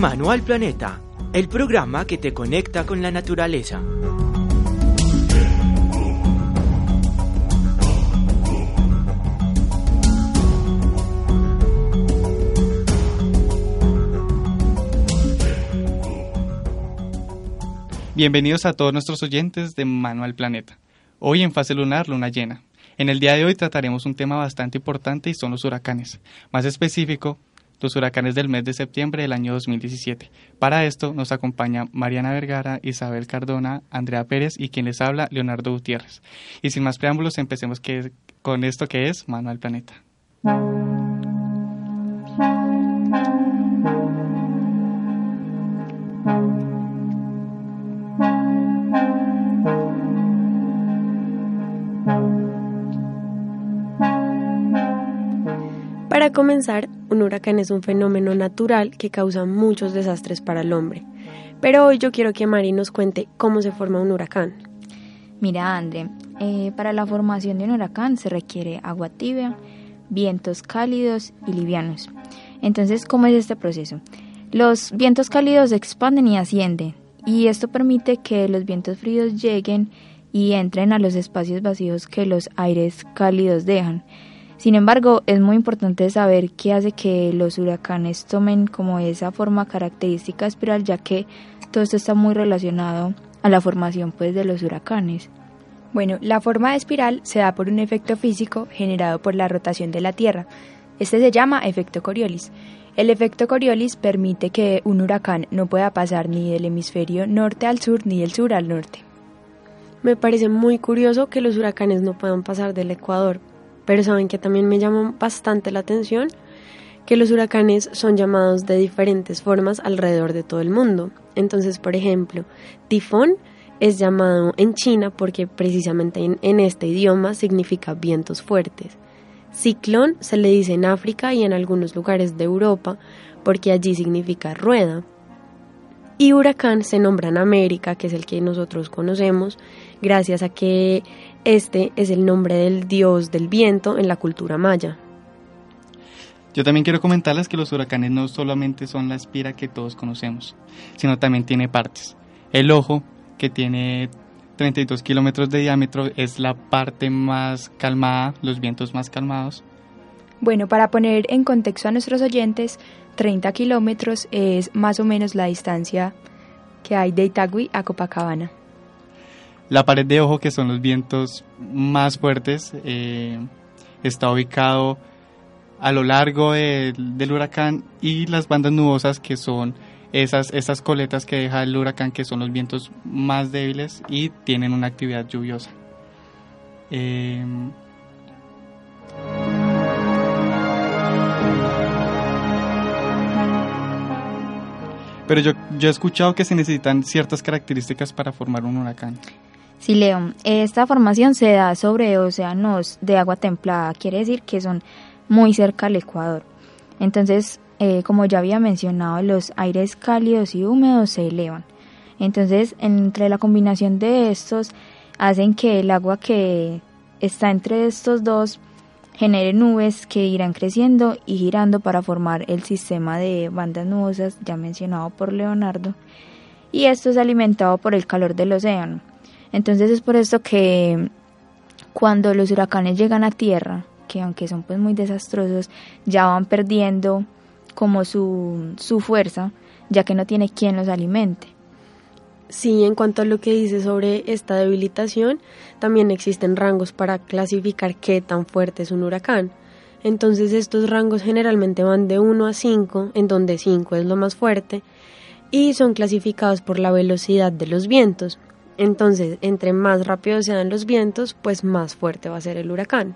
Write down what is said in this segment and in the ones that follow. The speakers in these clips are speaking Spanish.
Mano al Planeta, el programa que te conecta con la naturaleza. Bienvenidos a todos nuestros oyentes de Mano al Planeta. Hoy en fase lunar, luna llena. En el día de hoy trataremos un tema bastante importante y son los huracanes. Más específico, los huracanes del mes de septiembre del año 2017. Para esto nos acompaña Mariana Vergara, Isabel Cardona, Andrea Pérez y quien les habla, Leonardo Gutiérrez. Y sin más preámbulos, empecemos que, con esto que es Mano al Planeta. Para comenzar, un huracán es un fenómeno natural que causa muchos desastres para el hombre. Pero hoy yo quiero que Mari nos cuente cómo se forma un huracán. Mira, André, eh, para la formación de un huracán se requiere agua tibia, vientos cálidos y livianos. Entonces, ¿cómo es este proceso? Los vientos cálidos expanden y ascienden, y esto permite que los vientos fríos lleguen y entren a los espacios vacíos que los aires cálidos dejan. Sin embargo, es muy importante saber qué hace que los huracanes tomen como esa forma característica espiral, ya que todo esto está muy relacionado a la formación pues de los huracanes. Bueno, la forma de espiral se da por un efecto físico generado por la rotación de la Tierra. Este se llama efecto Coriolis. El efecto Coriolis permite que un huracán no pueda pasar ni del hemisferio norte al sur ni del sur al norte. Me parece muy curioso que los huracanes no puedan pasar del Ecuador, pero saben que también me llamó bastante la atención que los huracanes son llamados de diferentes formas alrededor de todo el mundo. Entonces, por ejemplo, tifón es llamado en China porque precisamente en, este idioma significa vientos fuertes. Ciclón se le dice en África y en algunos lugares de Europa porque allí significa rueda. Y huracán se nombra en América, que es el que nosotros conocemos, gracias a que este es el nombre del dios del viento en la cultura maya. Yo también quiero comentarles que los huracanes no solamente son la espira que todos conocemos, sino también tiene partes. El ojo, que tiene 32 kilómetros de diámetro, es la parte más calmada, los vientos más calmados. Bueno, para poner en contexto a nuestros oyentes, 30 kilómetros es más o menos la distancia que hay de Itagüí a Copacabana. La pared de ojo, que son los vientos más fuertes, eh, está ubicado a lo largo del huracán y las bandas nubosas, que son esas, esas coletas que deja el huracán, que son los vientos más débiles y tienen una actividad lluviosa. Eh, pero yo, yo he escuchado que se necesitan ciertas características para formar un huracán. Sí, Leo, esta formación se da sobre océanos de agua templada, quiere decir que son muy cerca al Ecuador. Entonces, eh, como ya había mencionado, los aires cálidos y húmedos se elevan. Entonces, entre la combinación de estos, hacen que el agua que está entre estos dos genere nubes que irán creciendo y girando para formar el sistema de bandas nubosas ya mencionado por Leonardo. Y esto es alimentado por el calor del océano. Entonces es por esto que cuando los huracanes llegan a tierra, que aunque son pues muy desastrosos, ya van perdiendo como su, su fuerza, ya que no tiene quien los alimente. Sí, en cuanto a lo que dice sobre esta debilitación, también existen rangos para clasificar qué tan fuerte es un huracán. Entonces estos rangos generalmente van de 1 a 5, en donde 5 es lo más fuerte, y son clasificados por la velocidad de los vientos. Entonces, entre más rápido sean los vientos, pues más fuerte va a ser el huracán.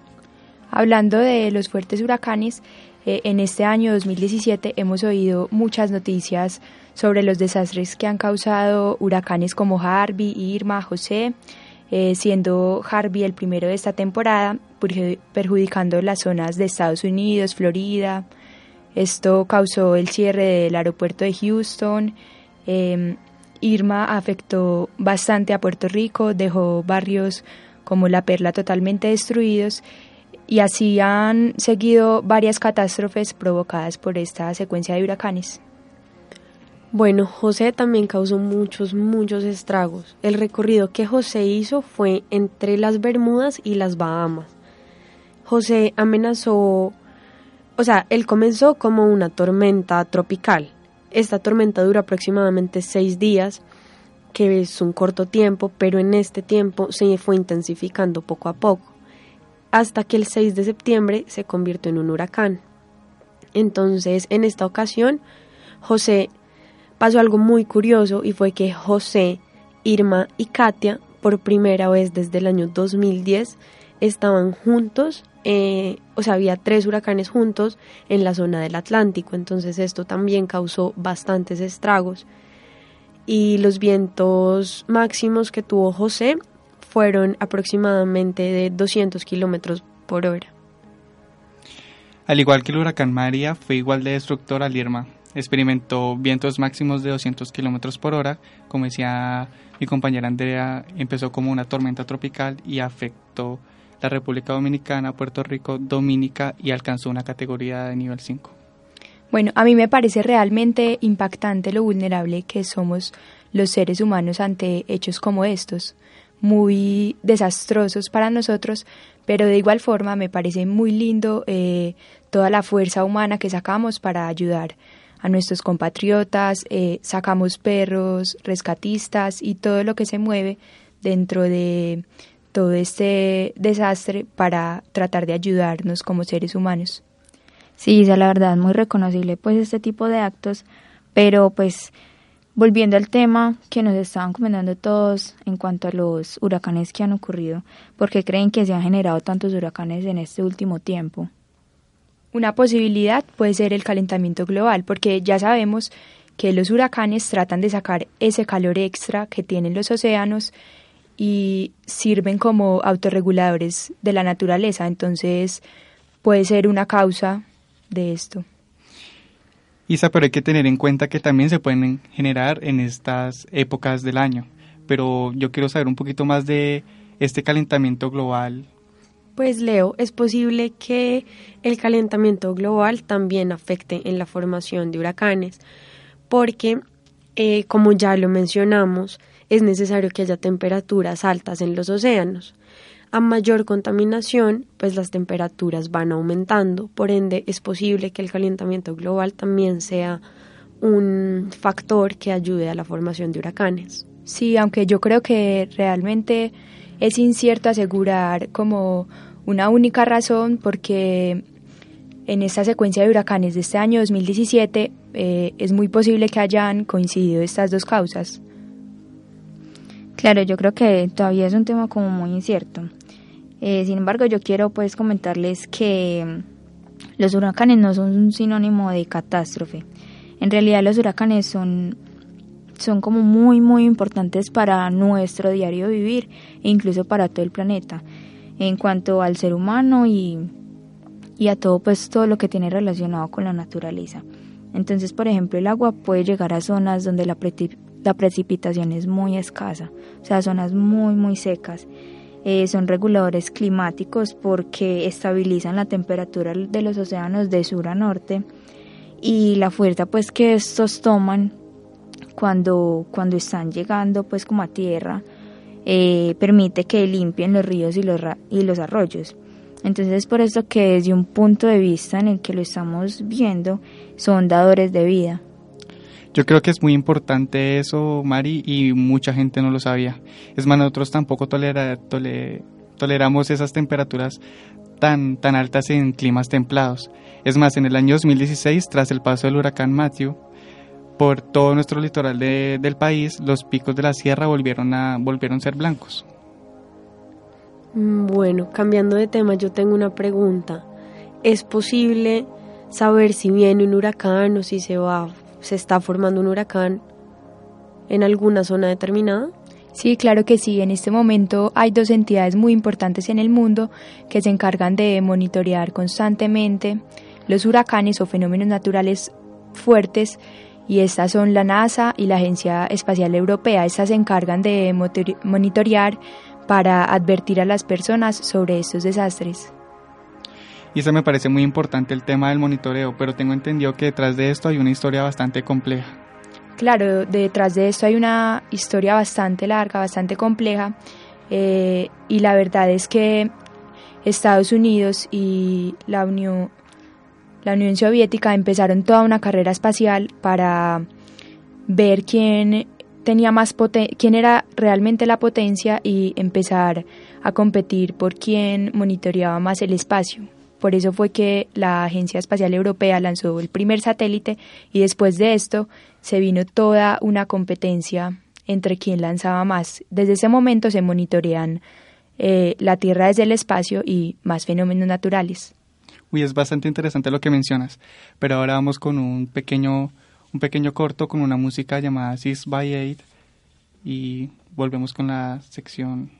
Hablando de los fuertes huracanes, eh, en este año 2017 hemos oído muchas noticias sobre los desastres que han causado huracanes como Harvey, Irma, José, eh, siendo Harvey el primero de esta temporada, perjudicando las zonas de Estados Unidos, Florida. Esto causó el cierre del aeropuerto de Houston, em, Irma afectó bastante a Puerto Rico, dejó barrios como La Perla totalmente destruidos y así han seguido varias catástrofes provocadas por esta secuencia de huracanes. Bueno, José también causó muchos, muchos estragos. El recorrido que José hizo fue entre las Bermudas y las Bahamas. José amenazó, o sea, él comenzó como una tormenta tropical. Esta tormenta dura aproximadamente seis días, que es un corto tiempo, pero en este tiempo se fue intensificando poco a poco, hasta que el 6 de septiembre se convirtió en un huracán. Entonces, en esta ocasión, José pasó algo muy curioso y fue que José, Irma y Katia, por primera vez desde el año 2010, estaban juntos, eh, o sea, había tres huracanes juntos en la zona del Atlántico, entonces esto también causó bastantes estragos. Y los vientos máximos que tuvo José fueron aproximadamente de 200 kilómetros por hora. Al igual que el huracán María, fue igual de destructor al Irma, experimentó vientos máximos de 200 kilómetros por hora. Como decía mi compañera Andrea, empezó como una tormenta tropical y afectó República Dominicana, Puerto Rico, Dominica y alcanzó una categoría de nivel 5. Bueno, a mí me parece realmente impactante lo vulnerable que somos los seres humanos ante hechos como estos, muy desastrosos para nosotros, pero de igual forma me parece muy lindo eh, toda la fuerza humana que sacamos para ayudar a nuestros compatriotas, eh, sacamos perros, rescatistas y todo lo que se mueve dentro de todo este desastre para tratar de ayudarnos como seres humanos. Sí, la verdad, muy reconocible pues este tipo de actos, pero pues volviendo al tema que nos estaban comentando todos en cuanto a los huracanes que han ocurrido, ¿por qué creen que se han generado tantos huracanes en este último tiempo? Una posibilidad puede ser el calentamiento global, porque ya sabemos que los huracanes tratan de sacar ese calor extra que tienen los océanos y sirven como autorreguladores de la naturaleza. Entonces puede ser una causa de esto. Isa, pero hay que tener en cuenta que también se pueden generar en estas épocas del año. Pero yo quiero saber un poquito más de este calentamiento global pues Leo, es posible que el calentamiento global también afecte en la formación de huracanes, porque, eh, como ya lo mencionamos, es necesario que haya temperaturas altas en los océanos. A mayor contaminación, pues las temperaturas van aumentando, por ende es posible que el calentamiento global también sea un factor que ayude a la formación de huracanes. Sí, aunque yo creo que realmente es incierto asegurar como una única razón porque en esta secuencia de huracanes de este año 2017 eh, es muy posible que hayan coincidido estas dos causas. Claro, yo creo que todavía es un tema como muy incierto. Eh, sin embargo, yo quiero pues comentarles que mm, los huracanes no son un sinónimo de catástrofe. En realidad los huracanes son son como muy muy importantes para nuestro diario vivir e incluso para todo el planeta en cuanto al ser humano y, y a todo pues todo lo que tiene relacionado con la naturaleza. Entonces, por ejemplo, el agua puede llegar a zonas donde la, la precipitación es muy escasa, o sea, zonas muy muy secas. Eh, son reguladores climáticos porque estabilizan la temperatura de los océanos de sur a norte y la fuerza pues que estos toman cuando, cuando están llegando pues como a tierra eh, permite que limpien los ríos y los, y los arroyos. Entonces es por eso que desde un punto de vista en el que lo estamos viendo, son dadores de vida. Yo creo que es muy importante eso, Mari, y mucha gente no lo sabía. Es más, nosotros tampoco tolera, toleramos esas temperaturas tan, tan altas en climas templados. Es más, en el año 2016, tras el paso del huracán Matthew, por todo nuestro litoral del país, los picos de la sierra volvieron a, volvieron a ser blancos. Mm, bueno, cambiando de tema, yo tengo una pregunta. ¿Es posible saber si viene un huracán o si se va, se está formando un huracán en alguna zona determinada? Sí, claro que sí. En este momento hay dos entidades muy importantes en el mundo que se encargan de monitorear constantemente los huracanes o fenómenos naturales fuertes y estas son la NASA y la Agencia Espacial Europea. Estas se encargan de monitorear para advertir a las personas sobre estos desastres. Y eso me parece muy importante el tema del monitoreo, pero tengo entendido que detrás de esto hay una historia bastante compleja. Claro, detrás de esto hay una historia bastante larga, bastante compleja, eh, y la verdad es que Estados Unidos y la Unión, la Unión Soviética empezaron toda una carrera espacial para ver quién tenía más quién era realmente la potencia y empezar a competir por quién monitoreaba más el espacio. Por eso fue que la Agencia Espacial Europea lanzó el primer satélite y después de esto se vino toda una competencia entre quién lanzaba más. Desde ese momento se monitorean eh, la Tierra desde el espacio y más fenómenos naturales. Uy, es bastante interesante lo que mencionas, pero ahora vamos con un pequeño, un pequeño corto con una música llamada Six by Eight y volvemos con la sección.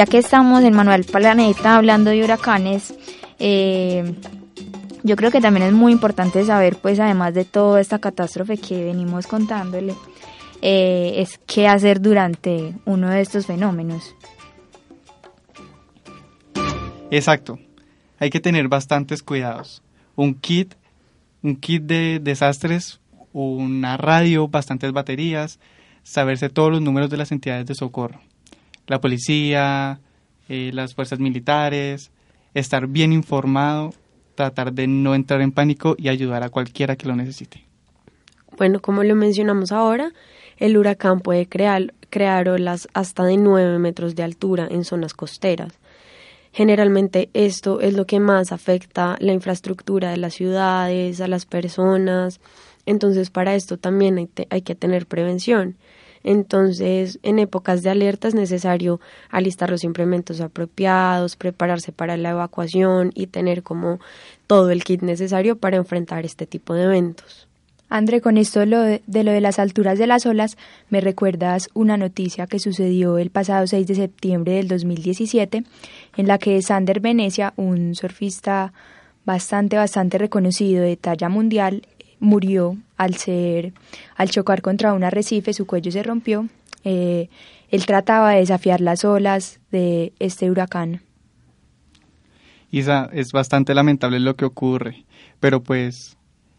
Ya que estamos en Manuel Planeta hablando de huracanes, eh, yo creo que también es muy importante saber, pues además de toda esta catástrofe que venimos contándole, eh, es qué hacer durante uno de estos fenómenos. Exacto, hay que tener bastantes cuidados. Un kit, un kit de desastres, una radio, bastantes baterías, saberse todos los números de las entidades de socorro la policía, eh, las fuerzas militares, estar bien informado, tratar de no entrar en pánico y ayudar a cualquiera que lo necesite. Bueno, como lo mencionamos ahora, el huracán puede crear, crear olas hasta de 9 metros de altura en zonas costeras. Generalmente esto es lo que más afecta la infraestructura de las ciudades, a las personas. Entonces para esto también hay, hay que tener prevención. Entonces, en épocas de alerta es necesario alistar los implementos apropiados, prepararse para la evacuación y tener como todo el kit necesario para enfrentar este tipo de eventos. André, con esto de lo de, lo de las alturas de las olas, me recuerdas una noticia que sucedió el pasado 6 de septiembre del 2017, en la que Sander Venecia, un surfista bastante, bastante reconocido de talla mundial, murió al ser, al chocar contra un arrecife, su cuello se rompió. Eh, él trataba de desafiar las olas de este huracán. Isa, es bastante lamentable lo que ocurre, pero pues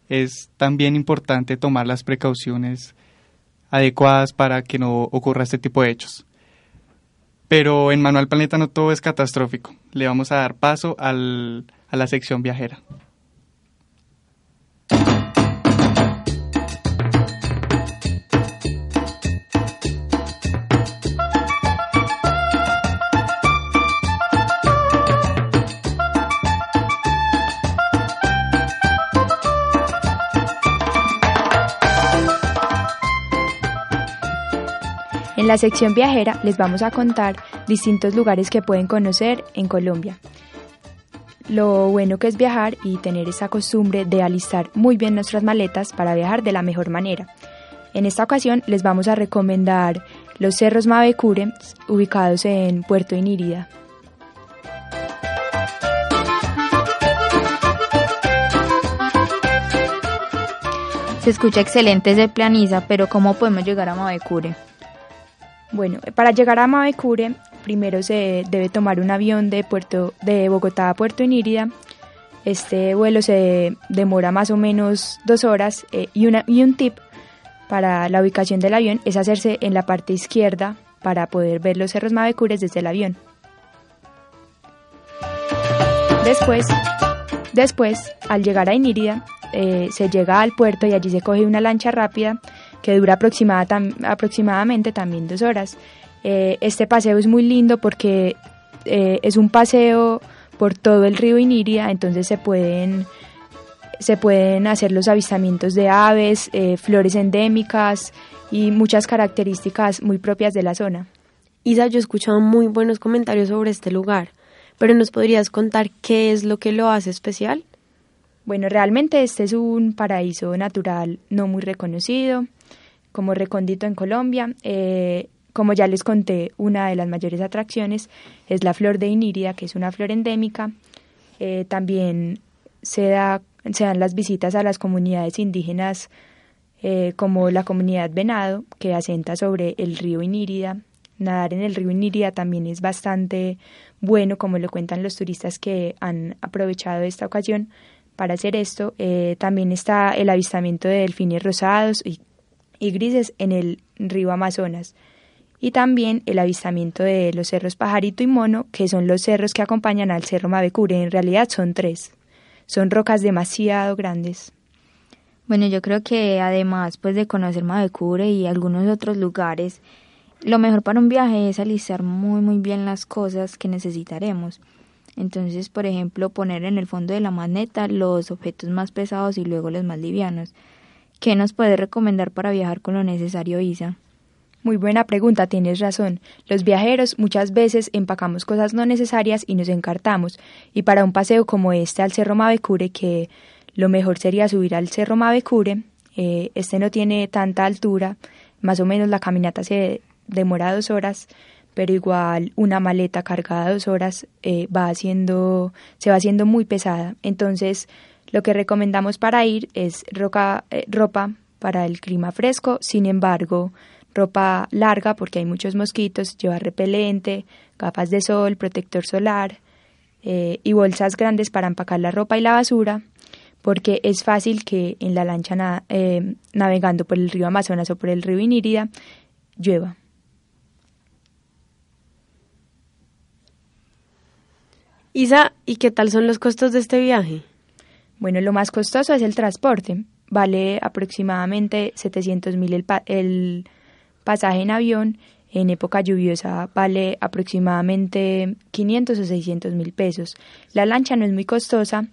es también importante tomar las precauciones adecuadas para que no ocurra este tipo de hechos. Pero en Manual Planeta no todo es catastrófico. Le vamos a dar paso al, a la sección viajera. En la sección viajera les vamos a contar distintos lugares que pueden conocer en Colombia. Lo bueno que es viajar y tener esa costumbre de alistar muy bien nuestras maletas para viajar de la mejor manera. En esta ocasión les vamos a recomendar los cerros Mavecure ubicados en Puerto Inírida. Se escucha excelente ese planiza, pero ¿cómo podemos llegar a Mavecure? Bueno, para llegar a Mavecure, primero se debe tomar un avión de, Puerto, de Bogotá a Puerto Inírida. Este vuelo se demora más o menos dos horas eh, y, una, y un tip para la ubicación del avión es hacerse en la parte izquierda para poder ver los cerros Mavecures desde el avión. Después, después al llegar a Inírida, eh, se llega al puerto y allí se coge una lancha rápida que dura aproximadamente también dos horas. Eh, este paseo es muy lindo porque eh, es un paseo por todo el río Inírida, entonces se pueden se pueden hacer los avistamientos de aves, flores endémicas y muchas características muy propias de la zona. Isa, yo he escuchado muy buenos comentarios sobre este lugar, pero ¿nos podrías contar qué es lo que lo hace especial? Bueno, realmente este es un paraíso natural no muy reconocido, como recóndito en Colombia. Eh, como ya les conté, una de las mayores atracciones es la flor de Inírida, que es una flor endémica. Eh, también se, da, se dan las visitas a las comunidades indígenas, eh, como la comunidad Venado, que asenta sobre el río Inírida. Nadar en el río Inírida también es bastante bueno, como lo cuentan los turistas que han aprovechado esta ocasión para hacer esto. También está el avistamiento de delfines rosados y, grises en el río Amazonas. Y también el avistamiento de los cerros Pajarito y Mono, que son los cerros que acompañan al cerro Mavecure. En realidad son tres. Son rocas demasiado grandes. Bueno, yo creo que además pues de conocer Mavecure y algunos otros lugares, lo mejor para un viaje es alistar muy muy bien las cosas que necesitaremos. Entonces, por ejemplo, poner en el fondo de la maneta los objetos más pesados y luego los más livianos. ¿Qué nos puede recomendar para viajar con lo necesario, Isa? Muy buena pregunta, tienes razón. Los viajeros muchas veces empacamos cosas no necesarias y nos encartamos. Y para un paseo como este al Cerro Mavecure, que lo mejor sería subir al Cerro Mavecure, eh, este no tiene tanta altura, más o menos la caminata se demora dos horas, pero igual una maleta cargada dos horas eh, va haciendo, se va haciendo muy pesada. Entonces, lo que recomendamos para ir es roca, eh, ropa para el clima fresco, sin embargo, ropa larga porque hay muchos mosquitos, llevar repelente, gafas de sol, protector solar eh, y bolsas grandes para empacar la ropa y la basura, porque es fácil que en la lancha navegando por el río Amazonas o por el río Inírida llueva. Isa, ¿y qué tal son los costos de este viaje? Bueno, lo más costoso es el transporte. Vale aproximadamente 700 mil el, el pasaje en avión. En época lluviosa vale aproximadamente 500 o 600 mil pesos. La lancha no es muy costosa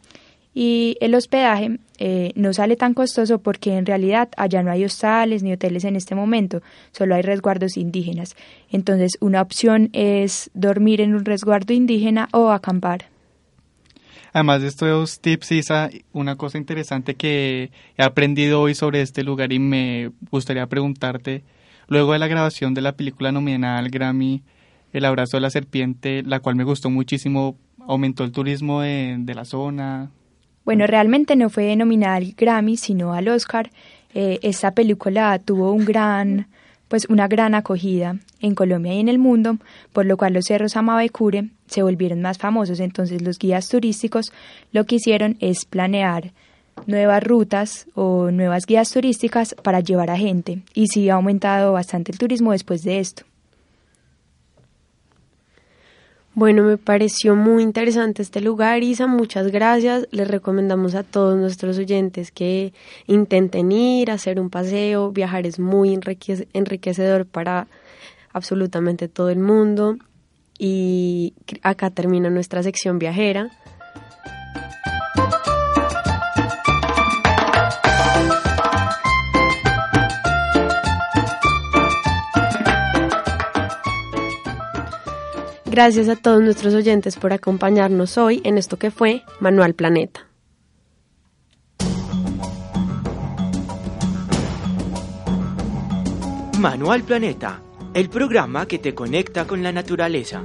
y el hospedaje eh, no sale tan costoso porque en realidad allá no hay hostales ni hoteles en este momento, solo hay resguardos indígenas. Entonces una opción es dormir en un resguardo indígena o acampar. Además de estos tips, Isa, una cosa interesante que he aprendido hoy sobre este lugar y me gustaría preguntarte, luego de la grabación de la película nominada al Grammy, El abrazo de la serpiente, la cual me gustó muchísimo, aumentó el turismo de, de la zona, bueno, realmente no fue nominada al Grammy, sino al Oscar. Eh, esta película tuvo un gran, pues una gran acogida en Colombia y en el mundo, por lo cual los cerros Amabecure se volvieron más famosos. Entonces los guías turísticos lo que hicieron es planear nuevas rutas o nuevas guías turísticas para llevar a gente. Y sí ha aumentado bastante el turismo después de esto. Bueno, me pareció muy interesante este lugar, Isa, muchas gracias. Les recomendamos a todos nuestros oyentes que intenten ir, hacer un paseo, viajar es muy enriquecedor para absolutamente todo el mundo. Y acá termina nuestra sección viajera. Gracias a todos nuestros oyentes por acompañarnos hoy en esto que fue Manual Planeta. Manual Planeta, el programa que te conecta con la naturaleza.